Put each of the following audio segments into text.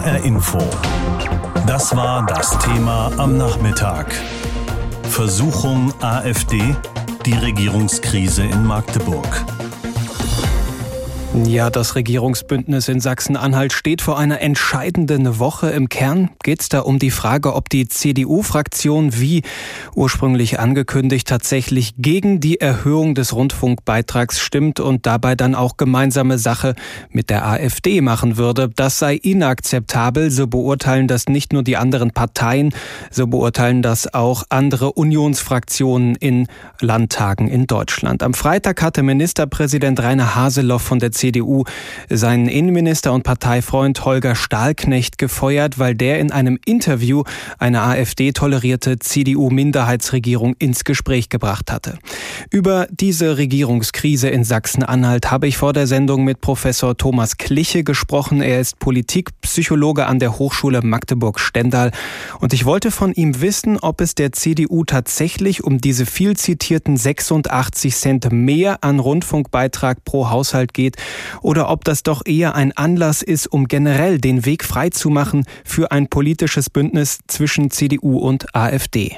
HR Info. Das war das Thema am Nachmittag. Versuchung AfD, die Regierungskrise in Magdeburg. Ja, das Regierungsbündnis in Sachsen-Anhalt steht vor einer entscheidenden Woche. Im Kern geht es da um die Frage, ob die CDU-Fraktion wie ursprünglich angekündigt tatsächlich gegen die Erhöhung des Rundfunkbeitrags stimmt und dabei dann auch gemeinsame Sache mit der AfD machen würde. Das sei inakzeptabel. So beurteilen das nicht nur die anderen Parteien, so beurteilen das auch andere Unionsfraktionen in Landtagen in Deutschland. Am Freitag hatte Ministerpräsident Rainer Haseloff von der CDU seinen Innenminister und Parteifreund Holger Stahlknecht gefeuert, weil der in einem Interview eine AfD-tolerierte CDU-Minderheitsregierung ins Gespräch gebracht hatte. Über diese Regierungskrise in Sachsen-Anhalt habe ich vor der Sendung mit Professor Thomas Kliche gesprochen. Er ist Politikpsychologe an der Hochschule Magdeburg-Stendal und ich wollte von ihm wissen, ob es der CDU tatsächlich um diese viel zitierten 86 Cent mehr an Rundfunkbeitrag pro Haushalt geht oder ob das doch eher ein Anlass ist, um generell den Weg freizumachen für ein politisches Bündnis zwischen CDU und AfD.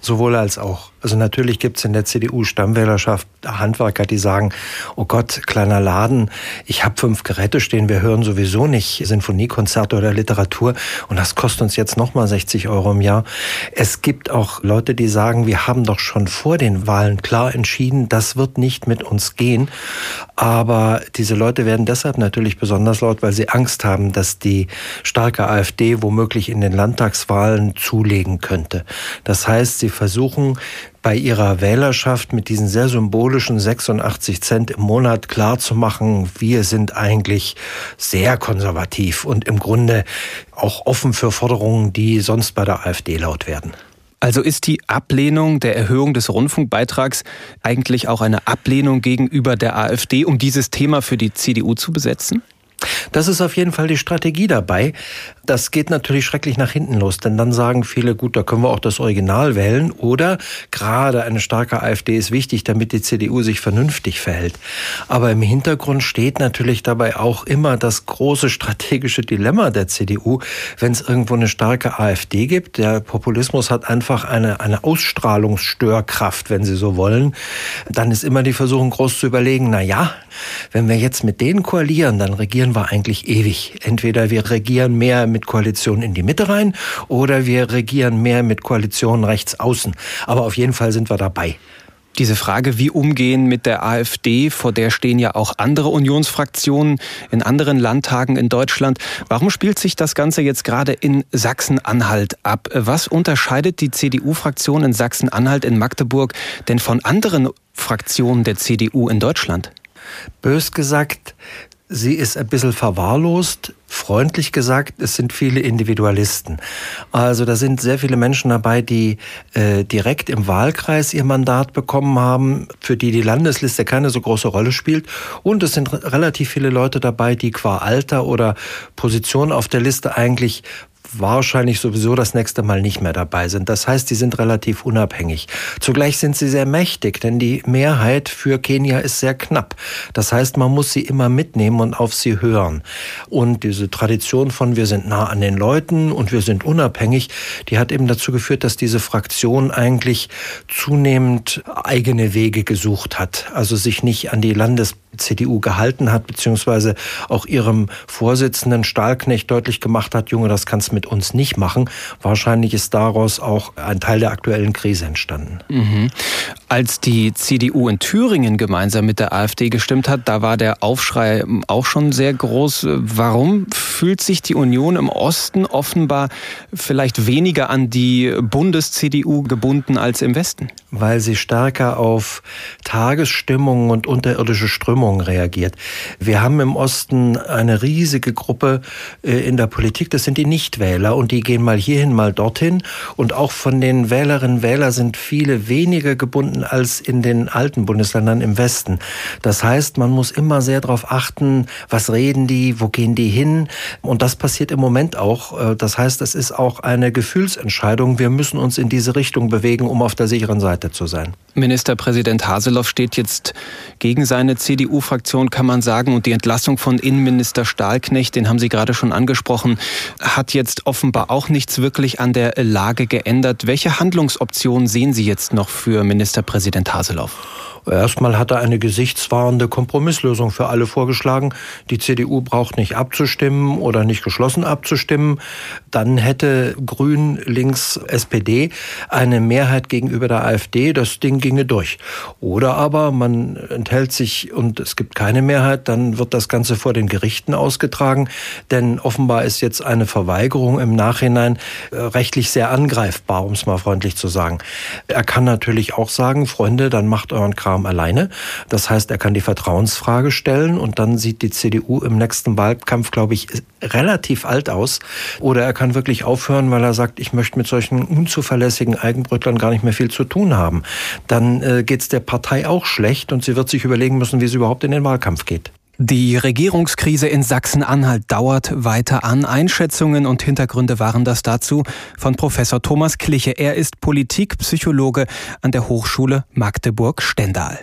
Sowohl als auch. Also natürlich gibt es in der CDU-Stammwählerschaft Handwerker, die sagen, oh Gott, kleiner Laden, ich habe fünf Geräte stehen, wir hören sowieso nicht Sinfoniekonzerte oder Literatur und das kostet uns jetzt nochmal 60 Euro im Jahr. Es gibt auch Leute, die sagen, wir haben doch schon vor den Wahlen klar entschieden, das wird nicht mit uns gehen. Aber diese Leute werden deshalb natürlich besonders laut, weil sie Angst haben, dass die starke AfD womöglich in den Landtagswahlen zulegen könnte. Das heißt, sie versuchen bei ihrer Wählerschaft mit diesen sehr symbolischen 86 Cent im Monat klarzumachen, wir sind eigentlich sehr konservativ und im Grunde auch offen für Forderungen, die sonst bei der AfD laut werden. Also ist die Ablehnung der Erhöhung des Rundfunkbeitrags eigentlich auch eine Ablehnung gegenüber der AfD, um dieses Thema für die CDU zu besetzen? Das ist auf jeden Fall die Strategie dabei. Das geht natürlich schrecklich nach hinten los, denn dann sagen viele, gut, da können wir auch das Original wählen oder gerade eine starke AfD ist wichtig, damit die CDU sich vernünftig verhält. Aber im Hintergrund steht natürlich dabei auch immer das große strategische Dilemma der CDU, wenn es irgendwo eine starke AfD gibt. Der Populismus hat einfach eine, eine Ausstrahlungsstörkraft, wenn Sie so wollen. Dann ist immer die Versuchung groß zu überlegen, na ja, wenn wir jetzt mit denen koalieren, dann regieren wir eigentlich ewig. Entweder wir regieren mehr mit Koalitionen in die Mitte rein oder wir regieren mehr mit Koalitionen rechts außen. Aber auf jeden Fall sind wir dabei. Diese Frage, wie umgehen mit der AfD, vor der stehen ja auch andere Unionsfraktionen in anderen Landtagen in Deutschland. Warum spielt sich das Ganze jetzt gerade in Sachsen-Anhalt ab? Was unterscheidet die CDU-Fraktion in Sachsen-Anhalt in Magdeburg denn von anderen Fraktionen der CDU in Deutschland? Bös gesagt, sie ist ein bisschen verwahrlost. Freundlich gesagt, es sind viele Individualisten. Also da sind sehr viele Menschen dabei, die äh, direkt im Wahlkreis ihr Mandat bekommen haben, für die die Landesliste keine so große Rolle spielt. Und es sind relativ viele Leute dabei, die qua Alter oder Position auf der Liste eigentlich wahrscheinlich sowieso das nächste Mal nicht mehr dabei sind. Das heißt, die sind relativ unabhängig. Zugleich sind sie sehr mächtig, denn die Mehrheit für Kenia ist sehr knapp. Das heißt, man muss sie immer mitnehmen und auf sie hören. Und diese Tradition von wir sind nah an den Leuten und wir sind unabhängig, die hat eben dazu geführt, dass diese Fraktion eigentlich zunehmend eigene Wege gesucht hat. Also sich nicht an die Landes CDU gehalten hat, beziehungsweise auch ihrem Vorsitzenden Stahlknecht deutlich gemacht hat, Junge, das kannst mit uns nicht machen. Wahrscheinlich ist daraus auch ein Teil der aktuellen Krise entstanden. Mhm. Als die CDU in Thüringen gemeinsam mit der AfD gestimmt hat, da war der Aufschrei auch schon sehr groß. Warum fühlt sich die Union im Osten offenbar vielleicht weniger an die Bundes-CDU gebunden als im Westen? Weil sie stärker auf Tagesstimmungen und unterirdische Strömungen reagiert. Wir haben im Osten eine riesige Gruppe äh, in der Politik, das sind die Nichtwähler. Wähler und die gehen mal hierhin, mal dorthin. Und auch von den Wählerinnen und Wählern sind viele weniger gebunden als in den alten Bundesländern im Westen. Das heißt, man muss immer sehr darauf achten, was reden die, wo gehen die hin. Und das passiert im Moment auch. Äh, das heißt, es ist auch eine Gefühlsentscheidung. Wir müssen uns in diese Richtung bewegen, um auf der sicheren Seite zu sein. Ministerpräsident Haseloff steht jetzt gegen seine CDU-Fraktion, kann man sagen. Und die Entlassung von Innenminister Stahlknecht, den haben Sie gerade schon angesprochen, hat jetzt offenbar auch nichts wirklich an der Lage geändert. Welche Handlungsoptionen sehen Sie jetzt noch für Ministerpräsident Haseloff? Erstmal hat er eine gesichtswahrende Kompromisslösung für alle vorgeschlagen. Die CDU braucht nicht abzustimmen oder nicht geschlossen abzustimmen. Dann hätte Grün, Links, SPD eine Mehrheit gegenüber der AfD. Das Ding ginge durch. Oder aber man enthält sich und es gibt keine Mehrheit, dann wird das Ganze vor den Gerichten ausgetragen. Denn offenbar ist jetzt eine Verweigerung im Nachhinein äh, rechtlich sehr angreifbar, um es mal freundlich zu sagen. Er kann natürlich auch sagen, Freunde, dann macht euren Kram Kram alleine. Das heißt, er kann die Vertrauensfrage stellen und dann sieht die CDU im nächsten Wahlkampf, glaube ich, relativ alt aus. Oder er kann wirklich aufhören, weil er sagt, ich möchte mit solchen unzuverlässigen Eigenbrötlern gar nicht mehr viel zu tun haben. Dann äh, geht es der Partei auch schlecht und sie wird sich überlegen müssen, wie sie überhaupt in den Wahlkampf geht. Die Regierungskrise in Sachsen-Anhalt dauert weiter an. Einschätzungen und Hintergründe waren das dazu von Professor Thomas Kliche. Er ist Politikpsychologe an der Hochschule Magdeburg-Stendal.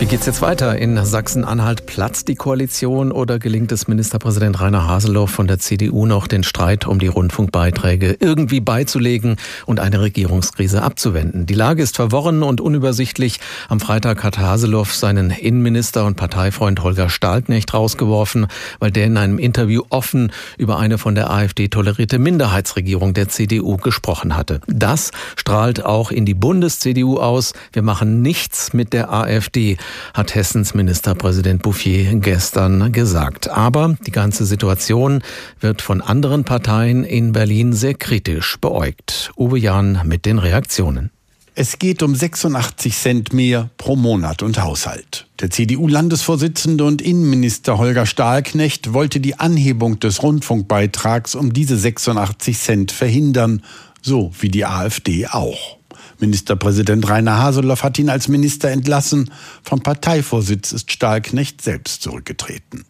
Wie geht's jetzt weiter? In Sachsen-Anhalt platzt die Koalition oder gelingt es Ministerpräsident Rainer Haseloff von der CDU noch den Streit um die Rundfunkbeiträge irgendwie beizulegen und eine Regierungskrise abzuwenden? Die Lage ist verworren und unübersichtlich. Am Freitag hat Haseloff seinen Innenminister und Parteifreund Holger Stahlknecht rausgeworfen, weil der in einem Interview offen über eine von der AfD tolerierte Minderheitsregierung der CDU gesprochen hatte. Das strahlt auch in die Bundes-CDU aus. Wir machen nichts mit der AfD hat Hessens Ministerpräsident Bouffier gestern gesagt. Aber die ganze Situation wird von anderen Parteien in Berlin sehr kritisch beäugt. Uwe Jahn mit den Reaktionen. Es geht um 86 Cent mehr pro Monat und Haushalt. Der CDU-Landesvorsitzende und Innenminister Holger Stahlknecht wollte die Anhebung des Rundfunkbeitrags um diese 86 Cent verhindern, so wie die AfD auch. Ministerpräsident Rainer Haseloff hat ihn als Minister entlassen. Vom Parteivorsitz ist Stahlknecht selbst zurückgetreten.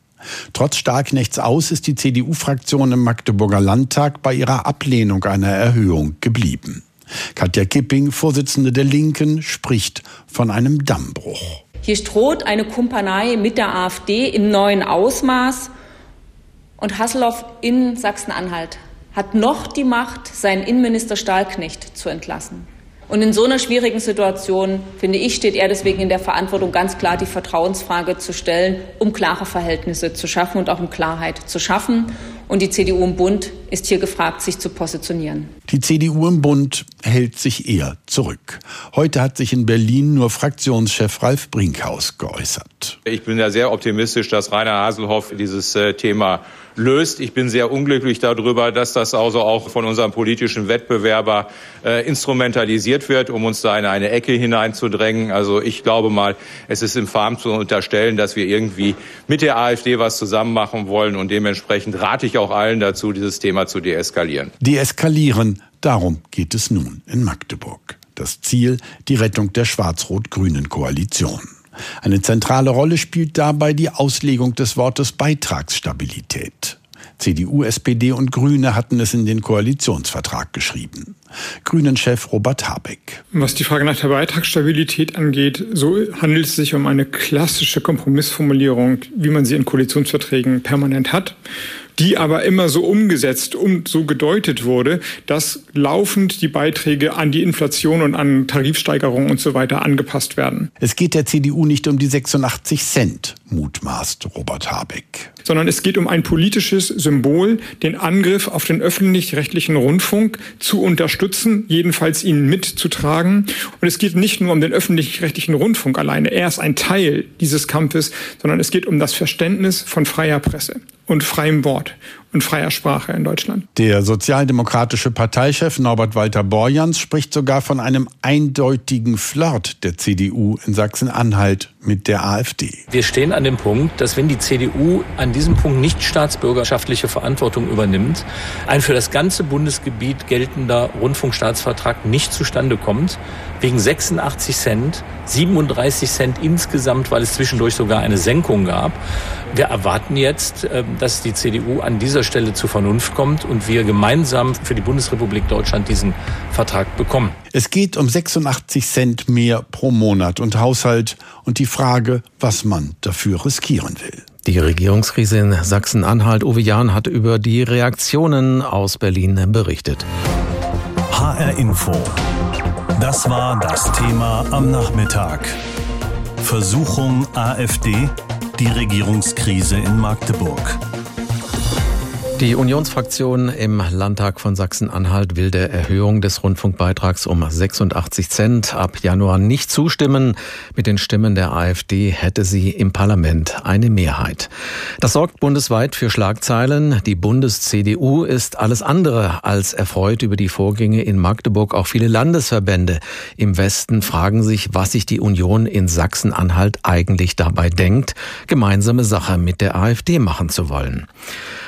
Trotz Stahlknechts Aus ist die CDU-Fraktion im Magdeburger Landtag bei ihrer Ablehnung einer Erhöhung geblieben. Katja Kipping, Vorsitzende der Linken, spricht von einem Dammbruch. Hier droht eine Kumpanei mit der AfD im neuen Ausmaß. Und Hasselhoff in Sachsen-Anhalt hat noch die Macht, seinen Innenminister Stahlknecht zu entlassen. Und in so einer schwierigen Situation, finde ich, steht er deswegen in der Verantwortung, ganz klar die Vertrauensfrage zu stellen, um klare Verhältnisse zu schaffen und auch um Klarheit zu schaffen. Und die CDU im Bund ist hier gefragt, sich zu positionieren. Die CDU im Bund hält sich eher zurück. Heute hat sich in Berlin nur Fraktionschef Ralf Brinkhaus geäußert. Ich bin ja sehr optimistisch, dass Rainer Haselhoff dieses äh, Thema löst. Ich bin sehr unglücklich darüber, dass das also auch von unserem politischen Wettbewerber äh, instrumentalisiert wird, um uns da in eine Ecke hineinzudrängen. Also ich glaube mal, es ist im Farm zu unterstellen, dass wir irgendwie mit der AfD was zusammen machen wollen und dementsprechend rate ich auch allen dazu, dieses Thema zu deeskalieren. Deeskalieren, darum geht es nun in Magdeburg. Das Ziel, die Rettung der schwarz-rot-grünen Koalition. Eine zentrale Rolle spielt dabei die Auslegung des Wortes Beitragsstabilität. CDU, SPD und Grüne hatten es in den Koalitionsvertrag geschrieben. Grünen-Chef Robert Habeck. Was die Frage nach der Beitragsstabilität angeht, so handelt es sich um eine klassische Kompromissformulierung, wie man sie in Koalitionsverträgen permanent hat die aber immer so umgesetzt und so gedeutet wurde, dass laufend die Beiträge an die Inflation und an Tarifsteigerungen und so weiter angepasst werden. Es geht der CDU nicht um die 86 Cent, mutmaßt Robert Habeck. Sondern es geht um ein politisches Symbol, den Angriff auf den öffentlich-rechtlichen Rundfunk zu unterstützen, jedenfalls ihn mitzutragen. Und es geht nicht nur um den öffentlich-rechtlichen Rundfunk alleine. Er ist ein Teil dieses Kampfes, sondern es geht um das Verständnis von freier Presse und freiem Wort und freier Sprache in Deutschland. Der sozialdemokratische Parteichef Norbert Walter Borjans spricht sogar von einem eindeutigen Flirt der CDU in Sachsen-Anhalt mit der AfD. Wir stehen an dem Punkt, dass wenn die CDU an diesem Punkt nicht staatsbürgerschaftliche Verantwortung übernimmt, ein für das ganze Bundesgebiet geltender Rundfunkstaatsvertrag nicht zustande kommt, wegen 86 Cent, 37 Cent insgesamt, weil es zwischendurch sogar eine Senkung gab. Wir erwarten jetzt, ähm, dass die CDU an dieser Stelle zur Vernunft kommt und wir gemeinsam für die Bundesrepublik Deutschland diesen Vertrag bekommen. Es geht um 86 Cent mehr pro Monat und Haushalt und die Frage, was man dafür riskieren will. Die Regierungskrise in Sachsen-Anhalt, Uwe Jahn, hat über die Reaktionen aus Berlin berichtet. HR Info. Das war das Thema am Nachmittag. Versuchung AfD, die Regierungskrise in Magdeburg. Die Unionsfraktion im Landtag von Sachsen-Anhalt will der Erhöhung des Rundfunkbeitrags um 86 Cent ab Januar nicht zustimmen. Mit den Stimmen der AfD hätte sie im Parlament eine Mehrheit. Das sorgt bundesweit für Schlagzeilen. Die Bundes-CDU ist alles andere als erfreut über die Vorgänge in Magdeburg. Auch viele Landesverbände im Westen fragen sich, was sich die Union in Sachsen-Anhalt eigentlich dabei denkt, gemeinsame Sache mit der AfD machen zu wollen.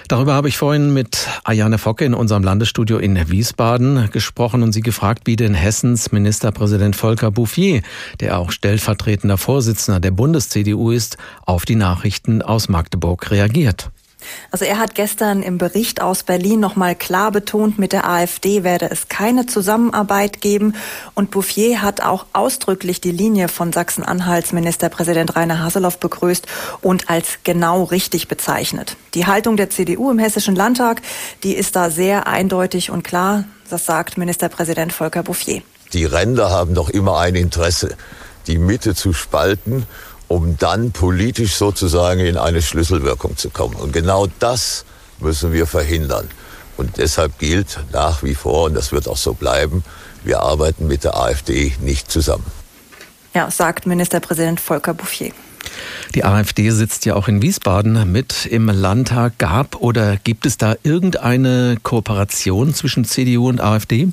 Darüber habe ich vorhin mit Ayane Focke in unserem Landesstudio in Wiesbaden gesprochen und sie gefragt, wie denn Hessens Ministerpräsident Volker Bouffier, der auch stellvertretender Vorsitzender der Bundes-CDU ist, auf die Nachrichten aus Magdeburg reagiert. Also er hat gestern im Bericht aus Berlin nochmal klar betont, mit der AfD werde es keine Zusammenarbeit geben. Und Bouffier hat auch ausdrücklich die Linie von Sachsen-Anhalts Ministerpräsident Rainer Haseloff begrüßt und als genau richtig bezeichnet. Die Haltung der CDU im Hessischen Landtag, die ist da sehr eindeutig und klar. Das sagt Ministerpräsident Volker Bouffier. Die Ränder haben doch immer ein Interesse, die Mitte zu spalten um dann politisch sozusagen in eine Schlüsselwirkung zu kommen. Und genau das müssen wir verhindern. Und deshalb gilt nach wie vor, und das wird auch so bleiben, wir arbeiten mit der AfD nicht zusammen. Ja, sagt Ministerpräsident Volker Bouffier. Die AfD sitzt ja auch in Wiesbaden mit im Landtag. Gab oder gibt es da irgendeine Kooperation zwischen CDU und AfD?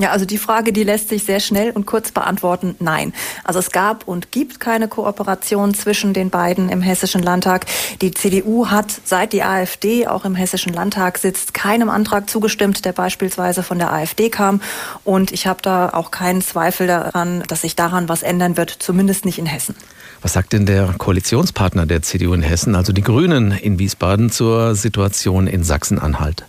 Ja, also die Frage, die lässt sich sehr schnell und kurz beantworten. Nein. Also es gab und gibt keine Kooperation zwischen den beiden im Hessischen Landtag. Die CDU hat, seit die AfD auch im Hessischen Landtag sitzt, keinem Antrag zugestimmt, der beispielsweise von der AfD kam. Und ich habe da auch keinen Zweifel daran, dass sich daran was ändern wird, zumindest nicht in Hessen. Was sagt denn der Koalitionspartner der CDU in Hessen, also die Grünen in Wiesbaden, zur Situation in Sachsen-Anhalt?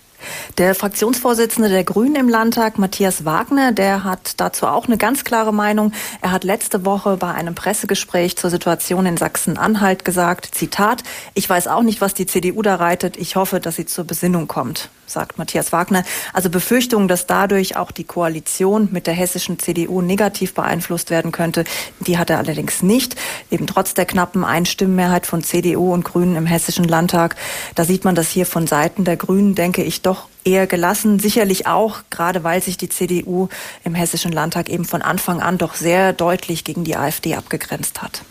Der Fraktionsvorsitzende der Grünen im Landtag, Matthias Wagner, der hat dazu auch eine ganz klare Meinung. Er hat letzte Woche bei einem Pressegespräch zur Situation in Sachsen-Anhalt gesagt, Zitat, ich weiß auch nicht, was die CDU da reitet. Ich hoffe, dass sie zur Besinnung kommt sagt Matthias Wagner. Also Befürchtungen, dass dadurch auch die Koalition mit der hessischen CDU negativ beeinflusst werden könnte, die hat er allerdings nicht. Eben trotz der knappen Einstimmenmehrheit von CDU und Grünen im hessischen Landtag. Da sieht man das hier von Seiten der Grünen, denke ich, doch eher gelassen. Sicherlich auch, gerade weil sich die CDU im Hessischen Landtag eben von Anfang an doch sehr deutlich gegen die AfD abgegrenzt hat.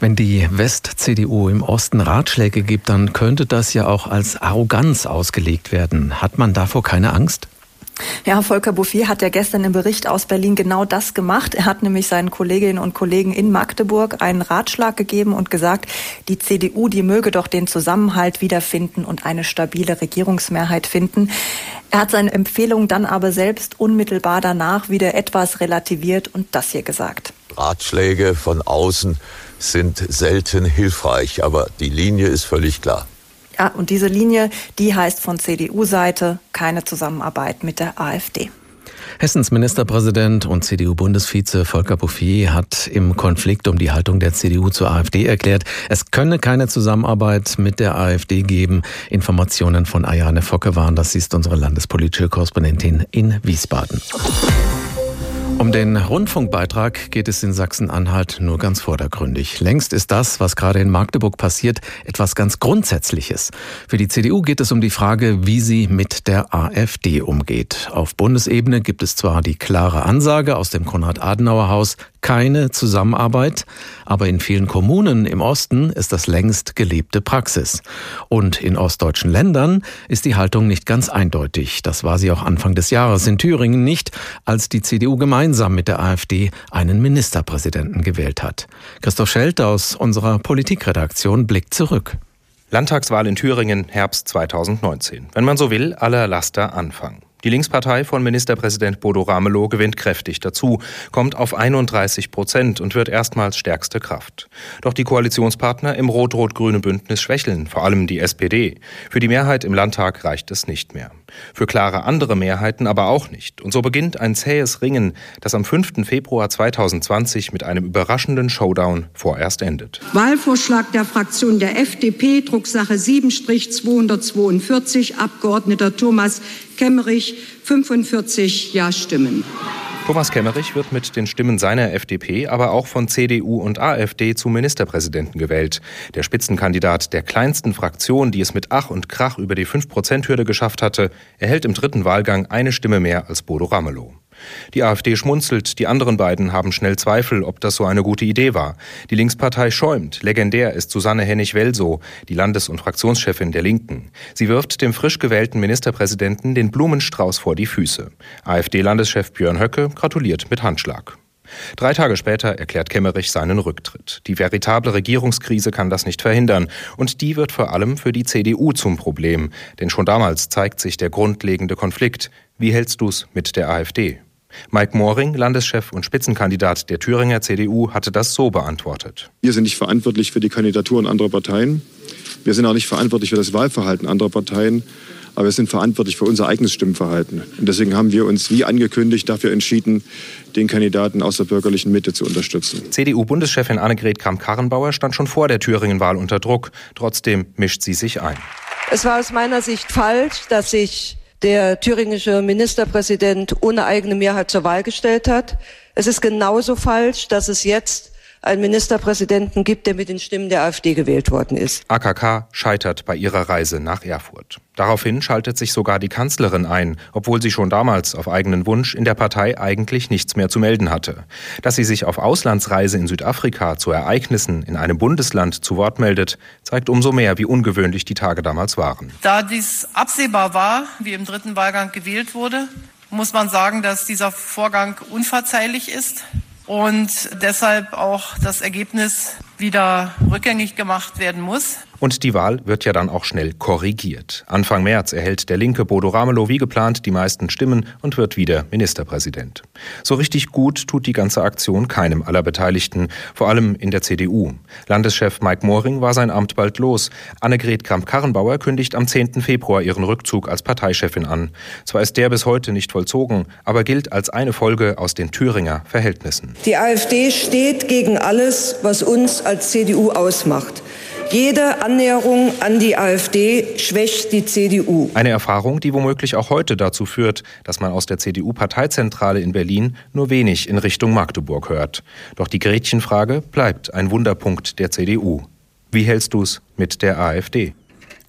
Wenn die West-CDU im Osten Ratschläge gibt, dann könnte das ja auch als Arroganz ausgelegt werden. Hat man davor keine Angst? Ja, Volker Bouffier hat ja gestern im Bericht aus Berlin genau das gemacht. Er hat nämlich seinen Kolleginnen und Kollegen in Magdeburg einen Ratschlag gegeben und gesagt, die CDU, die möge doch den Zusammenhalt wiederfinden und eine stabile Regierungsmehrheit finden. Er hat seine Empfehlung dann aber selbst unmittelbar danach wieder etwas relativiert und das hier gesagt. Ratschläge von außen sind selten hilfreich, aber die Linie ist völlig klar. Ja, und diese Linie, die heißt von CDU-Seite keine Zusammenarbeit mit der AfD. Hessens Ministerpräsident und CDU-Bundesvize Volker Bouffier hat im Konflikt um die Haltung der CDU zur AfD erklärt, es könne keine Zusammenarbeit mit der AfD geben. Informationen von Ayane Focke waren, das ist unsere landespolitische Korrespondentin in Wiesbaden. Um den Rundfunkbeitrag geht es in Sachsen-Anhalt nur ganz vordergründig. Längst ist das, was gerade in Magdeburg passiert, etwas ganz Grundsätzliches. Für die CDU geht es um die Frage, wie sie mit der AfD umgeht. Auf Bundesebene gibt es zwar die klare Ansage aus dem Konrad-Adenauer-Haus, keine Zusammenarbeit, aber in vielen Kommunen im Osten ist das längst gelebte Praxis. Und in ostdeutschen Ländern ist die Haltung nicht ganz eindeutig. Das war sie auch Anfang des Jahres in Thüringen nicht, als die CDU gemeinsam mit der AfD einen Ministerpräsidenten gewählt hat. Christoph Schelt aus unserer Politikredaktion blickt zurück. Landtagswahl in Thüringen, Herbst 2019. Wenn man so will, aller Laster Anfang. Die Linkspartei von Ministerpräsident Bodo Ramelow gewinnt kräftig dazu, kommt auf 31 Prozent und wird erstmals stärkste Kraft. Doch die Koalitionspartner im rot-rot-grünen Bündnis schwächeln, vor allem die SPD. Für die Mehrheit im Landtag reicht es nicht mehr. Für klare andere Mehrheiten aber auch nicht. Und so beginnt ein zähes Ringen, das am 5. Februar 2020 mit einem überraschenden Showdown vorerst endet. Wahlvorschlag der Fraktion der FDP, Drucksache 7-242, Abgeordneter Thomas Kemmerich 45 Ja-Stimmen. Thomas Kemmerich wird mit den Stimmen seiner FDP, aber auch von CDU und AfD zum Ministerpräsidenten gewählt. Der Spitzenkandidat der kleinsten Fraktion, die es mit Ach und Krach über die 5-Prozent-Hürde geschafft hatte, erhält im dritten Wahlgang eine Stimme mehr als Bodo Ramelow. Die AfD schmunzelt, die anderen beiden haben schnell Zweifel, ob das so eine gute Idee war. Die Linkspartei schäumt. Legendär ist Susanne Hennig-Welsow, die Landes- und Fraktionschefin der Linken. Sie wirft dem frisch gewählten Ministerpräsidenten den Blumenstrauß vor die Füße. AfD-Landeschef Björn Höcke gratuliert mit Handschlag. Drei Tage später erklärt Kemmerich seinen Rücktritt. Die veritable Regierungskrise kann das nicht verhindern. Und die wird vor allem für die CDU zum Problem. Denn schon damals zeigt sich der grundlegende Konflikt. Wie hältst du's mit der AfD? Mike Moring, Landeschef und Spitzenkandidat der Thüringer CDU, hatte das so beantwortet. Wir sind nicht verantwortlich für die Kandidaturen anderer Parteien. Wir sind auch nicht verantwortlich für das Wahlverhalten anderer Parteien. Aber wir sind verantwortlich für unser eigenes Stimmverhalten. Und deswegen haben wir uns, wie angekündigt, dafür entschieden, den Kandidaten aus der bürgerlichen Mitte zu unterstützen. CDU-Bundeschefin Annegret Kramp-Karrenbauer stand schon vor der Thüringen-Wahl unter Druck. Trotzdem mischt sie sich ein. Es war aus meiner Sicht falsch, dass sich der thüringische Ministerpräsident ohne eigene Mehrheit zur Wahl gestellt hat. Es ist genauso falsch, dass es jetzt einen Ministerpräsidenten gibt, der mit den Stimmen der AfD gewählt worden ist. AKK scheitert bei ihrer Reise nach Erfurt. Daraufhin schaltet sich sogar die Kanzlerin ein, obwohl sie schon damals auf eigenen Wunsch in der Partei eigentlich nichts mehr zu melden hatte. Dass sie sich auf Auslandsreise in Südafrika zu Ereignissen in einem Bundesland zu Wort meldet, zeigt umso mehr, wie ungewöhnlich die Tage damals waren. Da dies absehbar war, wie im dritten Wahlgang gewählt wurde, muss man sagen, dass dieser Vorgang unverzeihlich ist und deshalb auch das Ergebnis wieder rückgängig gemacht werden muss. Und die Wahl wird ja dann auch schnell korrigiert. Anfang März erhält der linke Bodo Ramelow wie geplant die meisten Stimmen und wird wieder Ministerpräsident. So richtig gut tut die ganze Aktion keinem aller Beteiligten, vor allem in der CDU. Landeschef Mike Moring war sein Amt bald los. Annegret Kramp-Karrenbauer kündigt am 10. Februar ihren Rückzug als Parteichefin an. Zwar ist der bis heute nicht vollzogen, aber gilt als eine Folge aus den Thüringer Verhältnissen. Die AfD steht gegen alles, was uns als CDU ausmacht. Jede Annäherung an die AfD schwächt die CDU. Eine Erfahrung, die womöglich auch heute dazu führt, dass man aus der CDU-Parteizentrale in Berlin nur wenig in Richtung Magdeburg hört. Doch die Gretchenfrage bleibt ein Wunderpunkt der CDU. Wie hältst du's mit der AfD?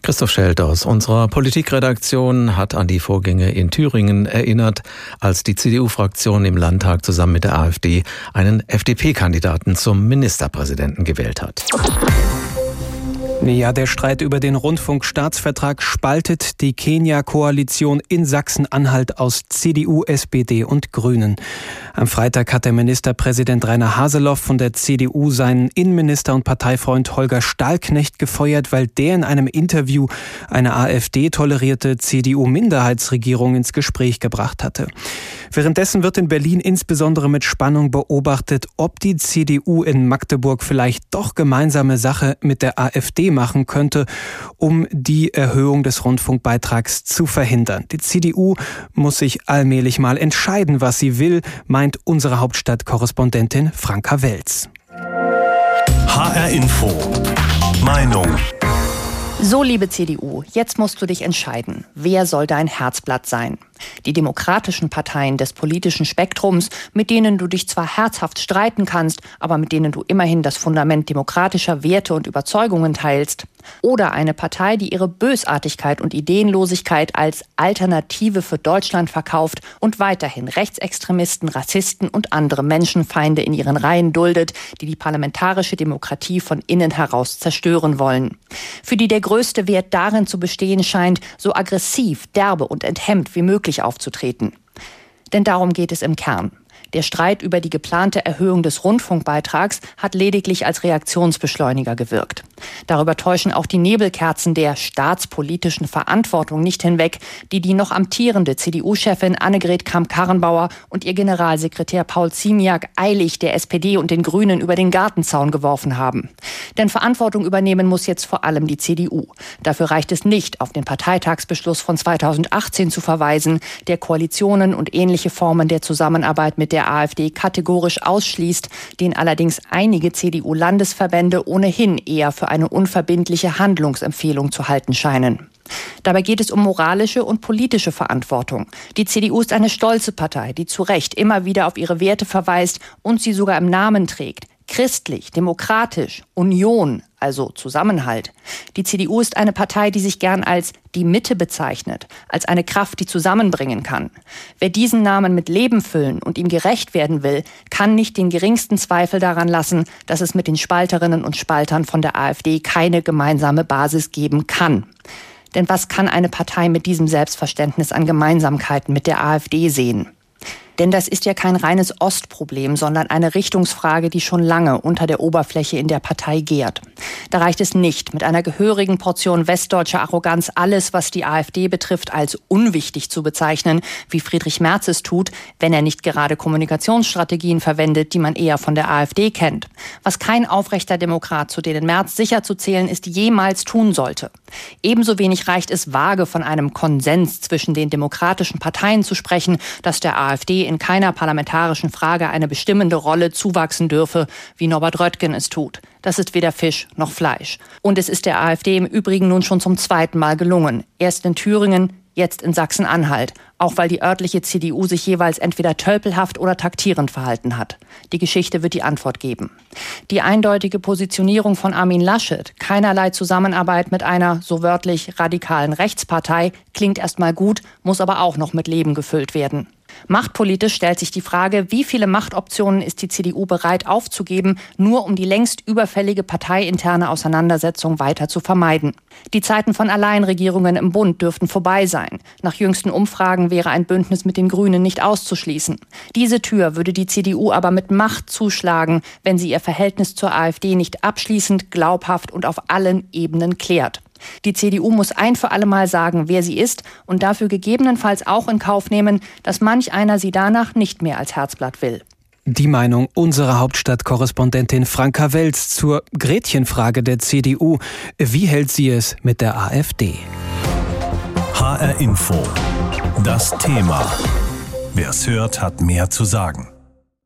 Christoph Schelt aus unserer Politikredaktion hat an die Vorgänge in Thüringen erinnert, als die CDU-Fraktion im Landtag zusammen mit der AfD einen FDP-Kandidaten zum Ministerpräsidenten gewählt hat. Ja, der Streit über den Rundfunkstaatsvertrag spaltet die Kenia-Koalition in Sachsen-Anhalt aus CDU, SPD und Grünen. Am Freitag hat der Ministerpräsident Rainer Haseloff von der CDU seinen Innenminister und Parteifreund Holger Stahlknecht gefeuert, weil der in einem Interview eine AfD-tolerierte CDU-Minderheitsregierung ins Gespräch gebracht hatte. Währenddessen wird in Berlin insbesondere mit Spannung beobachtet, ob die CDU in Magdeburg vielleicht doch gemeinsame Sache mit der AfD machen könnte, um die Erhöhung des Rundfunkbeitrags zu verhindern. Die CDU muss sich allmählich mal entscheiden, was sie will, meint unsere Hauptstadtkorrespondentin Franka Welz. HR Info. Meinung. So, liebe CDU, jetzt musst du dich entscheiden. Wer soll dein Herzblatt sein? Die demokratischen Parteien des politischen Spektrums, mit denen du dich zwar herzhaft streiten kannst, aber mit denen du immerhin das Fundament demokratischer Werte und Überzeugungen teilst. Oder eine Partei, die ihre Bösartigkeit und Ideenlosigkeit als Alternative für Deutschland verkauft und weiterhin Rechtsextremisten, Rassisten und andere Menschenfeinde in ihren Reihen duldet, die die parlamentarische Demokratie von innen heraus zerstören wollen. Für die der größte Wert darin zu bestehen scheint, so aggressiv, derbe und enthemmt wie möglich aufzutreten. Denn darum geht es im Kern. Der Streit über die geplante Erhöhung des Rundfunkbeitrags hat lediglich als Reaktionsbeschleuniger gewirkt. Darüber täuschen auch die Nebelkerzen der staatspolitischen Verantwortung nicht hinweg, die die noch amtierende CDU-Chefin Annegret Kramp-Karrenbauer und ihr Generalsekretär Paul Ziemiak eilig der SPD und den Grünen über den Gartenzaun geworfen haben. Denn Verantwortung übernehmen muss jetzt vor allem die CDU. Dafür reicht es nicht, auf den Parteitagsbeschluss von 2018 zu verweisen, der Koalitionen und ähnliche Formen der Zusammenarbeit mit der der AfD kategorisch ausschließt, den allerdings einige CDU-Landesverbände ohnehin eher für eine unverbindliche Handlungsempfehlung zu halten scheinen. Dabei geht es um moralische und politische Verantwortung. Die CDU ist eine stolze Partei, die zu Recht immer wieder auf ihre Werte verweist und sie sogar im Namen trägt christlich, demokratisch, Union, also Zusammenhalt. Die CDU ist eine Partei, die sich gern als die Mitte bezeichnet, als eine Kraft, die zusammenbringen kann. Wer diesen Namen mit Leben füllen und ihm gerecht werden will, kann nicht den geringsten Zweifel daran lassen, dass es mit den Spalterinnen und Spaltern von der AfD keine gemeinsame Basis geben kann. Denn was kann eine Partei mit diesem Selbstverständnis an Gemeinsamkeiten mit der AfD sehen? Denn das ist ja kein reines Ostproblem, sondern eine Richtungsfrage, die schon lange unter der Oberfläche in der Partei gärt. Da reicht es nicht, mit einer gehörigen Portion westdeutscher Arroganz alles, was die AfD betrifft, als unwichtig zu bezeichnen, wie Friedrich Merz es tut, wenn er nicht gerade Kommunikationsstrategien verwendet, die man eher von der AfD kennt. Was kein aufrechter Demokrat, zu denen Merz sicher zu zählen ist, jemals tun sollte. Ebenso wenig reicht es vage von einem Konsens zwischen den demokratischen Parteien zu sprechen, dass der AfD in keiner parlamentarischen Frage eine bestimmende Rolle zuwachsen dürfe, wie Norbert Röttgen es tut. Das ist weder Fisch noch Fleisch. Und es ist der AfD im Übrigen nun schon zum zweiten Mal gelungen. Erst in Thüringen, jetzt in Sachsen-Anhalt, auch weil die örtliche CDU sich jeweils entweder tölpelhaft oder taktierend verhalten hat. Die Geschichte wird die Antwort geben. Die eindeutige Positionierung von Armin Laschet, keinerlei Zusammenarbeit mit einer so wörtlich radikalen Rechtspartei, klingt erstmal gut, muss aber auch noch mit Leben gefüllt werden. Machtpolitisch stellt sich die Frage, wie viele Machtoptionen ist die CDU bereit aufzugeben, nur um die längst überfällige parteiinterne Auseinandersetzung weiter zu vermeiden. Die Zeiten von Alleinregierungen im Bund dürften vorbei sein. Nach jüngsten Umfragen wäre ein Bündnis mit den Grünen nicht auszuschließen. Diese Tür würde die CDU aber mit Macht zuschlagen, wenn sie ihr Verhältnis zur AfD nicht abschließend, glaubhaft und auf allen Ebenen klärt. Die CDU muss ein für alle Mal sagen, wer sie ist und dafür gegebenenfalls auch in Kauf nehmen, dass manch einer sie danach nicht mehr als Herzblatt will. Die Meinung unserer Hauptstadtkorrespondentin Franka Welz zur Gretchenfrage der CDU. Wie hält sie es mit der AfD? HR Info. Das Thema. Wer es hört, hat mehr zu sagen.